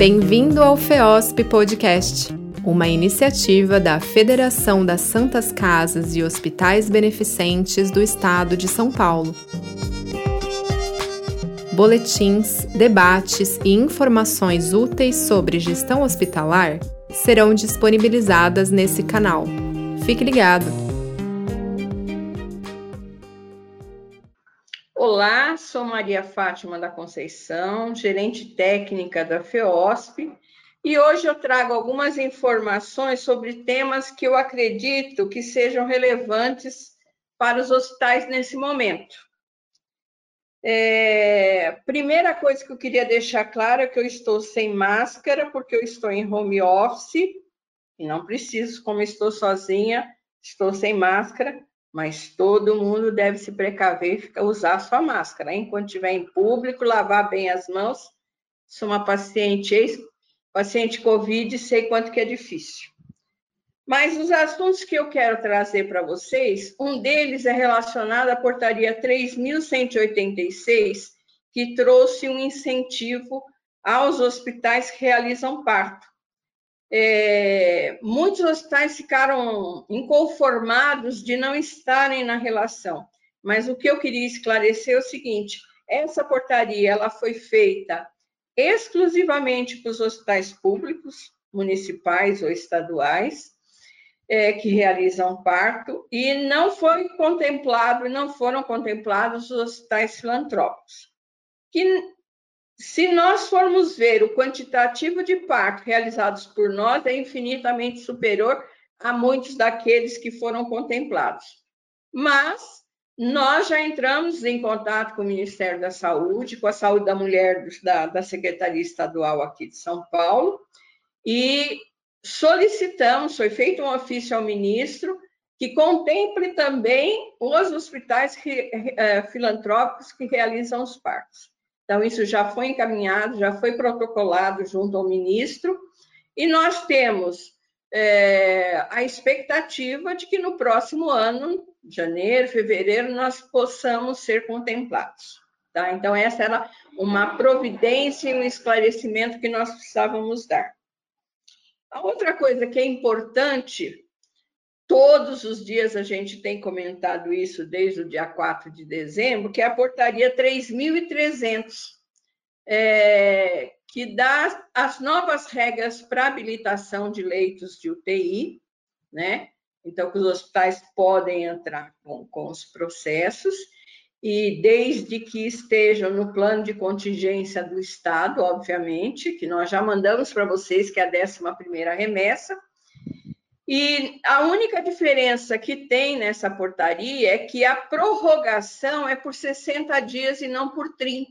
Bem-vindo ao FEOSP Podcast, uma iniciativa da Federação das Santas Casas e Hospitais Beneficentes do Estado de São Paulo. Boletins, debates e informações úteis sobre gestão hospitalar serão disponibilizadas nesse canal. Fique ligado! Olá, sou Maria Fátima da Conceição, gerente técnica da FEOSP, e hoje eu trago algumas informações sobre temas que eu acredito que sejam relevantes para os hospitais nesse momento. É, primeira coisa que eu queria deixar claro é que eu estou sem máscara, porque eu estou em home office, e não preciso, como estou sozinha, estou sem máscara, mas todo mundo deve se precaver e usar sua máscara. Enquanto estiver em público, lavar bem as mãos. Sou uma paciente, paciente Covid, sei quanto que é difícil. Mas os assuntos que eu quero trazer para vocês, um deles é relacionado à portaria 3186, que trouxe um incentivo aos hospitais que realizam parto é, muitos hospitais ficaram inconformados de não estarem na relação. Mas o que eu queria esclarecer é o seguinte: essa portaria ela foi feita exclusivamente para os hospitais públicos, municipais ou estaduais, é, que realizam parto, e não foi contemplado, não foram contemplados os hospitais filantrópicos, que se nós formos ver o quantitativo de partos realizados por nós, é infinitamente superior a muitos daqueles que foram contemplados. Mas nós já entramos em contato com o Ministério da Saúde, com a Saúde da Mulher da, da Secretaria Estadual aqui de São Paulo, e solicitamos, foi feito um ofício ao ministro, que contemple também os hospitais eh, filantrópicos que realizam os partos. Então, isso já foi encaminhado, já foi protocolado junto ao ministro, e nós temos é, a expectativa de que no próximo ano, janeiro, fevereiro, nós possamos ser contemplados. Tá? Então, essa era uma providência e um esclarecimento que nós precisávamos dar. A outra coisa que é importante Todos os dias a gente tem comentado isso desde o dia 4 de dezembro, que é a portaria 3.300, é, que dá as novas regras para habilitação de leitos de UTI, né? Então, que os hospitais podem entrar com, com os processos, e desde que estejam no plano de contingência do Estado, obviamente, que nós já mandamos para vocês, que é a 11 primeira remessa, e a única diferença que tem nessa portaria é que a prorrogação é por 60 dias e não por 30,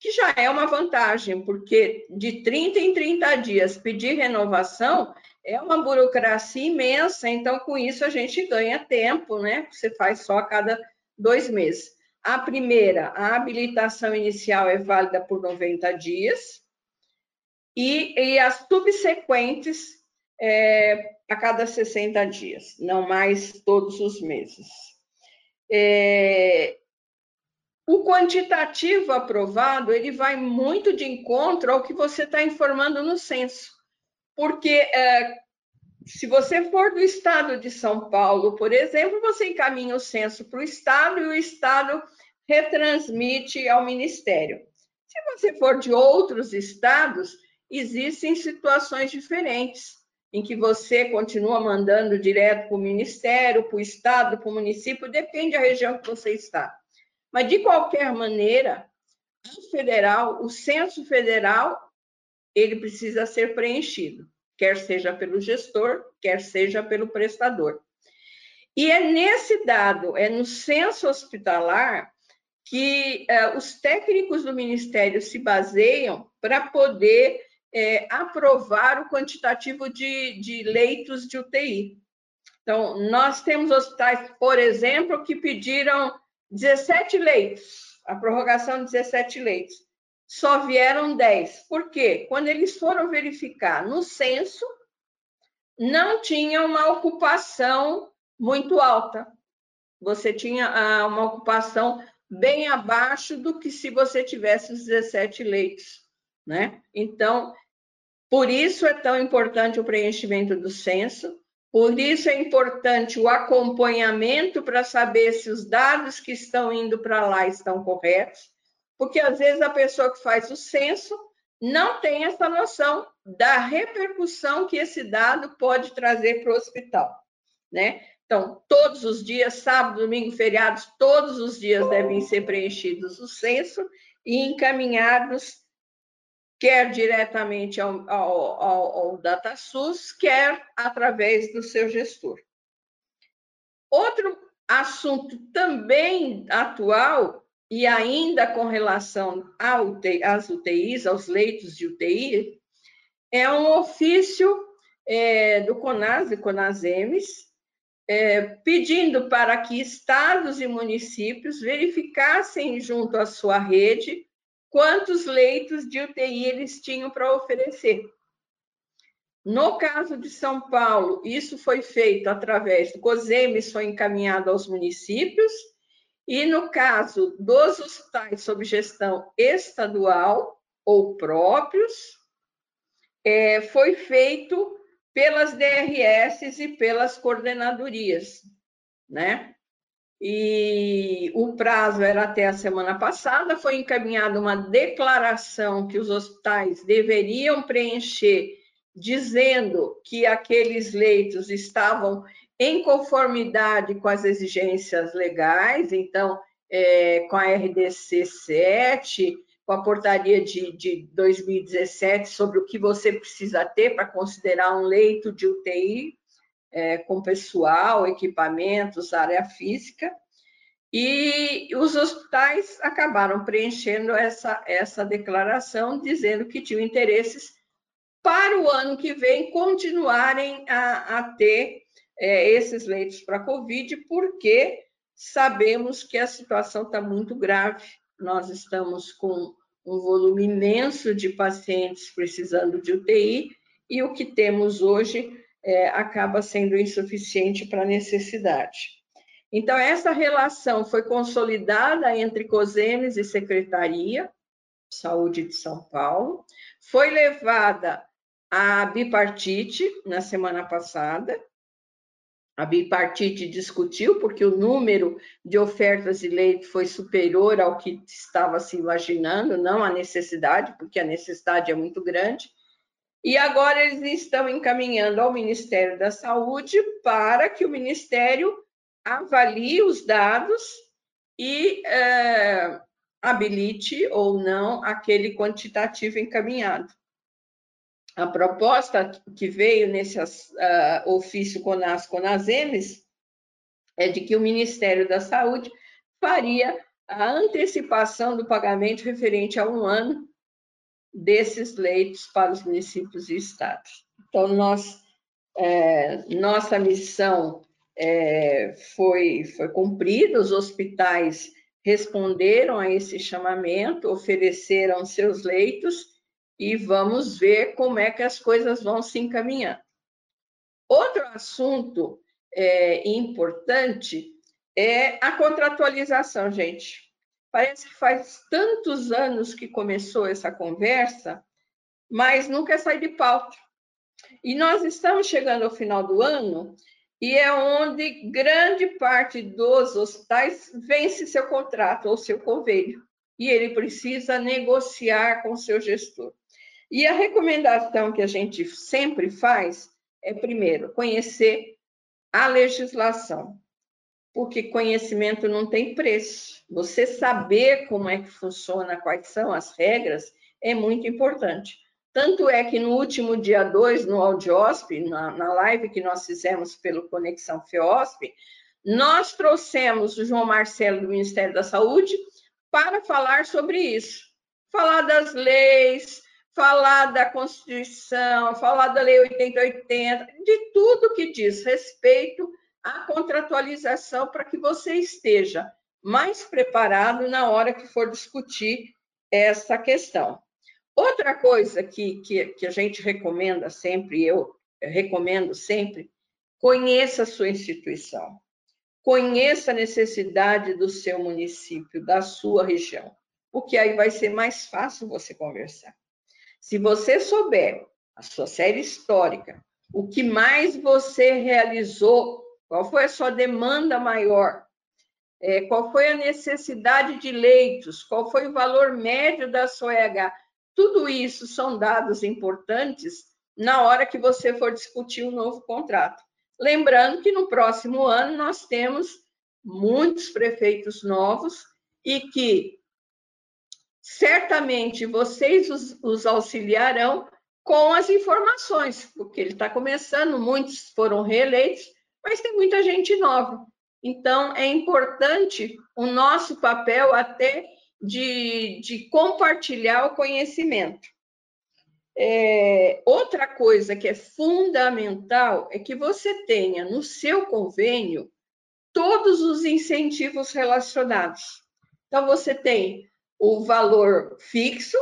que já é uma vantagem, porque de 30 em 30 dias pedir renovação é uma burocracia imensa, então com isso a gente ganha tempo, né? Você faz só a cada dois meses. A primeira, a habilitação inicial é válida por 90 dias, e, e as subsequentes é, a cada 60 dias, não mais todos os meses. É, o quantitativo aprovado, ele vai muito de encontro ao que você está informando no censo, porque é, se você for do estado de São Paulo, por exemplo, você encaminha o censo para o estado e o estado retransmite ao ministério. Se você for de outros estados, existem situações diferentes em que você continua mandando direto para o Ministério, para o Estado, para o município, depende da região que você está. Mas, de qualquer maneira, o federal, o censo federal, ele precisa ser preenchido, quer seja pelo gestor, quer seja pelo prestador. E é nesse dado, é no censo hospitalar, que eh, os técnicos do Ministério se baseiam para poder é, aprovar o quantitativo de, de leitos de UTI. Então, nós temos hospitais, por exemplo, que pediram 17 leitos, a prorrogação de 17 leitos. Só vieram 10. Por quê? Quando eles foram verificar no censo, não tinha uma ocupação muito alta. Você tinha ah, uma ocupação bem abaixo do que se você tivesse os 17 leitos né? Então, por isso é tão importante o preenchimento do censo, por isso é importante o acompanhamento para saber se os dados que estão indo para lá estão corretos, porque às vezes a pessoa que faz o censo não tem essa noção da repercussão que esse dado pode trazer para o hospital, né? Então, todos os dias, sábado, domingo, feriados, todos os dias devem ser preenchidos o censo e encaminhados quer diretamente ao, ao, ao, ao DataSUS, quer através do seu gestor. Outro assunto também atual, e ainda com relação às UTIs, aos leitos de UTI, é um ofício é, do CONAS e CONASEMES, é, pedindo para que estados e municípios verificassem junto à sua rede quantos leitos de UTI eles tinham para oferecer. No caso de São Paulo, isso foi feito através do COSEMES, foi encaminhado aos municípios, e no caso dos hospitais sob gestão estadual ou próprios, é, foi feito pelas DRS e pelas coordenadorias, né? E o prazo era até a semana passada, foi encaminhada uma declaração que os hospitais deveriam preencher, dizendo que aqueles leitos estavam em conformidade com as exigências legais, então, é, com a RDC 7, com a portaria de, de 2017 sobre o que você precisa ter para considerar um leito de UTI, é, com pessoal, equipamentos, área física, e os hospitais acabaram preenchendo essa, essa declaração, dizendo que tinham interesses para o ano que vem continuarem a, a ter é, esses leitos para Covid, porque sabemos que a situação está muito grave. Nós estamos com um volume imenso de pacientes precisando de UTI e o que temos hoje é, acaba sendo insuficiente para a necessidade. Então, essa relação foi consolidada entre COSEMES e Secretaria de Saúde de São Paulo, foi levada à bipartite na semana passada, a bipartite discutiu, porque o número de ofertas de leite foi superior ao que estava se imaginando, não a necessidade, porque a necessidade é muito grande. E agora eles estão encaminhando ao Ministério da Saúde para que o Ministério avalie os dados e é, habilite ou não aquele quantitativo encaminhado. A proposta que veio nesse uh, ofício CONAS CONASEMES é de que o Ministério da Saúde faria a antecipação do pagamento referente a um ano desses leitos para os municípios e estados. Então, nós, é, nossa missão é, foi, foi cumprida, os hospitais responderam a esse chamamento, ofereceram seus leitos e vamos ver como é que as coisas vão se encaminhando. Outro assunto é, importante é a contratualização, gente. Parece que faz tantos anos que começou essa conversa, mas nunca sai de pauta. E nós estamos chegando ao final do ano e é onde grande parte dos hospitais vence seu contrato ou seu convênio e ele precisa negociar com seu gestor. E a recomendação que a gente sempre faz é, primeiro, conhecer a legislação, porque conhecimento não tem preço. Você saber como é que funciona, quais são as regras, é muito importante. Tanto é que no último dia 2, no Audiosp, na, na live que nós fizemos pelo Conexão FEOSP, nós trouxemos o João Marcelo do Ministério da Saúde para falar sobre isso. Falar das leis, falar da Constituição, falar da Lei 8080, de tudo que diz respeito à contratualização para que você esteja mais preparado na hora que for discutir essa questão. Outra coisa que, que, que a gente recomenda sempre, eu recomendo sempre, conheça a sua instituição, conheça a necessidade do seu município, da sua região, porque aí vai ser mais fácil você conversar. Se você souber a sua série histórica, o que mais você realizou, qual foi a sua demanda maior, é, qual foi a necessidade de leitos, qual foi o valor médio da sua EH, tudo isso são dados importantes na hora que você for discutir um novo contrato. Lembrando que no próximo ano nós temos muitos prefeitos novos e que certamente vocês os, os auxiliarão com as informações, porque ele está começando, muitos foram reeleitos, mas tem muita gente nova. Então, é importante o nosso papel até de, de compartilhar o conhecimento. É, outra coisa que é fundamental é que você tenha no seu convênio todos os incentivos relacionados. Então, você tem o valor fixo,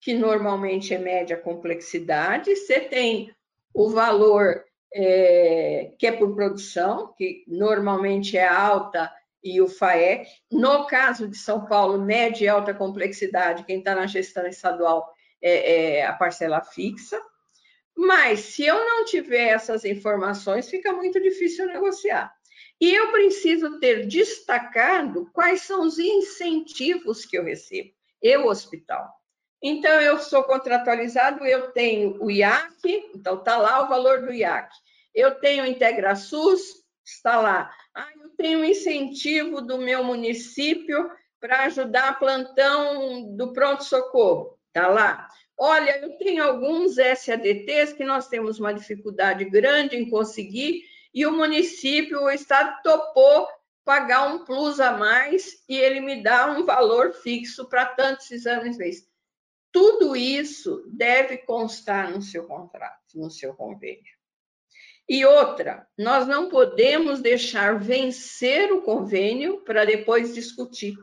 que normalmente é média complexidade, você tem o valor é, que é por produção, que normalmente é alta, e o FAEC. No caso de São Paulo, média e alta complexidade, quem está na gestão estadual é, é a parcela fixa. Mas se eu não tiver essas informações, fica muito difícil negociar. E eu preciso ter destacado quais são os incentivos que eu recebo, eu, hospital. Então, eu sou contratualizado, eu tenho o IAC, então está lá o valor do IAC. Eu tenho o IntegraSUS, está lá. Ah, eu tenho incentivo do meu município para ajudar plantão do pronto-socorro, está lá. Olha, eu tenho alguns SADTs que nós temos uma dificuldade grande em conseguir e o município, o estado topou pagar um plus a mais e ele me dá um valor fixo para tantos exames mês. Tudo isso deve constar no seu contrato, no seu convênio. E outra, nós não podemos deixar vencer o convênio para depois discutir,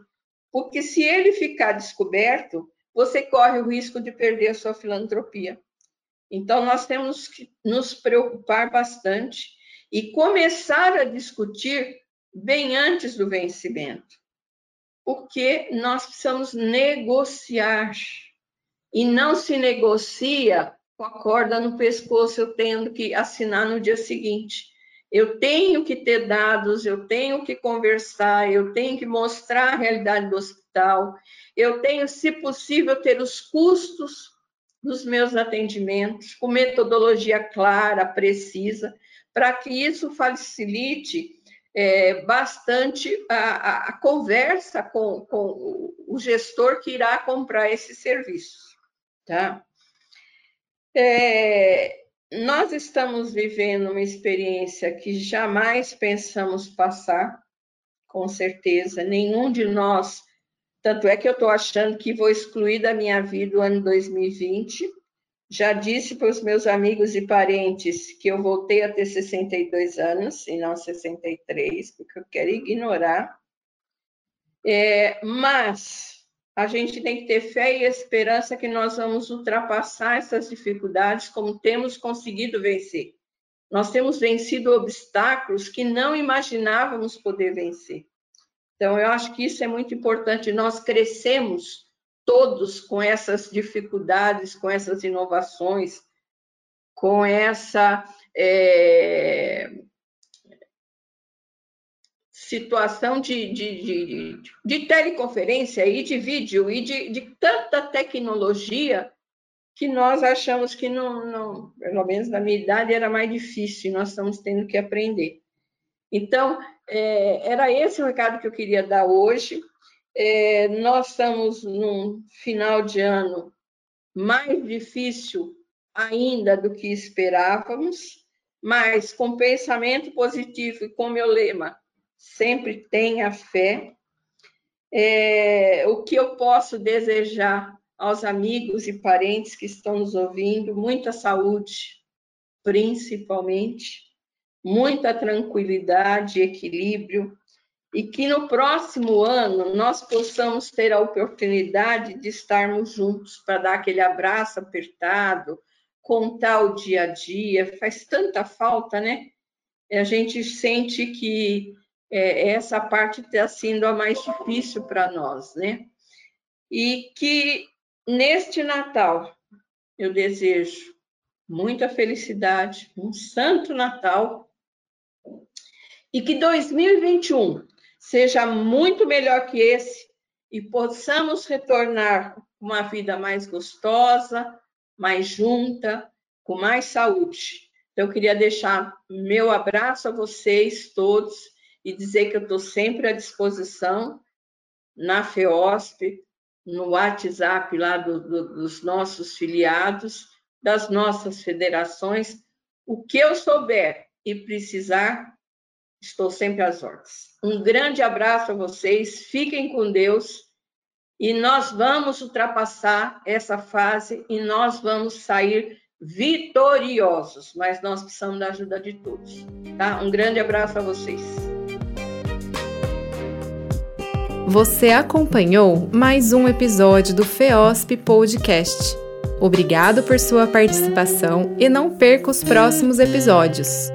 porque se ele ficar descoberto, você corre o risco de perder a sua filantropia. Então, nós temos que nos preocupar bastante e começar a discutir bem antes do vencimento, porque nós precisamos negociar e não se negocia com a corda no pescoço, eu tendo que assinar no dia seguinte. Eu tenho que ter dados, eu tenho que conversar, eu tenho que mostrar a realidade do hospital, eu tenho, se possível, ter os custos dos meus atendimentos, com metodologia clara, precisa, para que isso facilite é, bastante a, a, a conversa com, com, o gestor que irá comprar esse serviço. Tá? É, nós estamos vivendo uma experiência que jamais pensamos passar, com certeza, nenhum de nós. Tanto é que eu estou achando que vou excluir da minha vida o ano 2020 já disse para os meus amigos e parentes que eu voltei a ter 62 anos e não 63, porque eu quero ignorar. É, mas a gente tem que ter fé e esperança que nós vamos ultrapassar essas dificuldades como temos conseguido vencer. Nós temos vencido obstáculos que não imaginávamos poder vencer. Então, eu acho que isso é muito importante. Nós crescemos todos com essas dificuldades, com essas inovações, com essa é, situação de, de, de, de, teleconferência e de vídeo e de, de, tanta tecnologia que nós achamos que não, não, pelo menos na minha idade, era mais difícil, nós estamos tendo que aprender. Então, é, era esse o recado que eu queria dar hoje. É, nós estamos num final de ano mais difícil ainda do que esperávamos, mas com pensamento positivo e com meu lema, sempre tenha fé. É, o que eu posso desejar aos amigos e parentes que estão nos ouvindo, muita saúde, principalmente, muita tranquilidade, equilíbrio, e que no próximo ano nós possamos ter a oportunidade de estarmos juntos para dar aquele abraço apertado, contar o dia a dia, faz tanta falta, né? A gente sente que é, essa parte está sendo a mais difícil para nós, né? E que neste Natal eu desejo muita felicidade, um santo Natal e que 2021 seja muito melhor que esse e possamos retornar uma vida mais gostosa, mais junta, com mais saúde. Então, eu queria deixar meu abraço a vocês todos e dizer que eu estou sempre à disposição na FEOSP, no WhatsApp lá do, do, dos nossos filiados, das nossas federações. O que eu souber e precisar, estou sempre às ordens. Um grande abraço a vocês, fiquem com Deus e nós vamos ultrapassar essa fase e nós vamos sair vitoriosos, mas nós precisamos da ajuda de todos. Tá? Um grande abraço a vocês. Você acompanhou mais um episódio do FEOSP Podcast. Obrigado por sua participação e não perca os próximos episódios.